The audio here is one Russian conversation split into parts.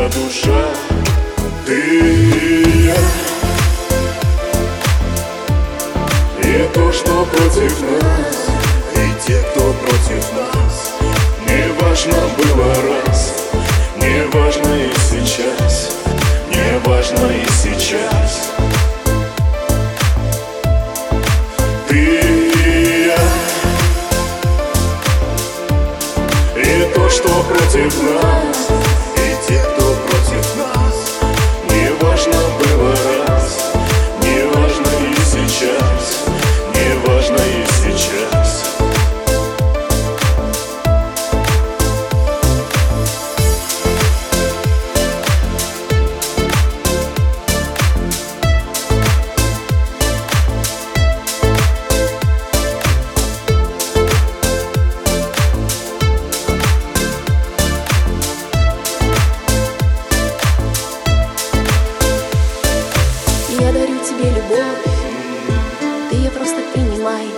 тебя душа Ты и я. И то, что против нас И те, кто против нас. Не важно было раз Не важно и сейчас. Не важно и сейчас против нас тебе любовь, ты ее просто принимай.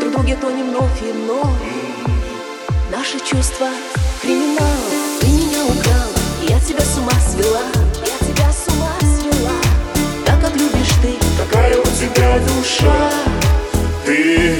Друг друге тонем вновь и вновь. Наши чувства криминал, ты меня украл, я тебя с ума свела, я тебя с ума свела. Так как любишь ты, Какая у тебя душа Ты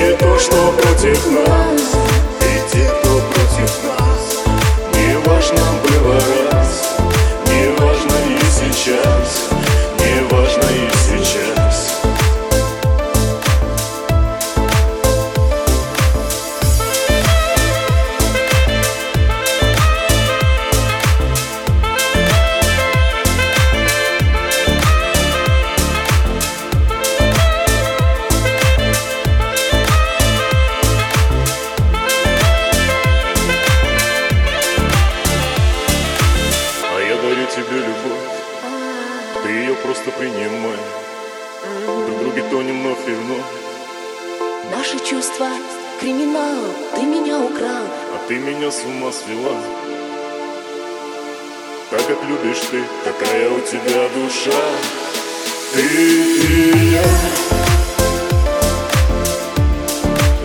И то, что против нас Тонем вновь и вновь наши чувства криминал, ты меня украл, А ты меня с ума свела. Так как любишь ты, какая у тебя душа? Ты и я.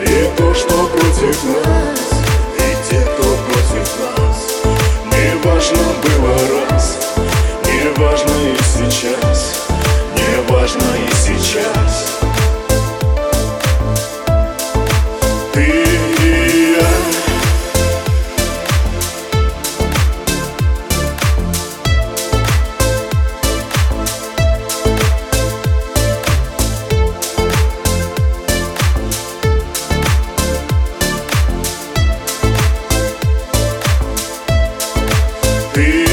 И то, что против нас Ты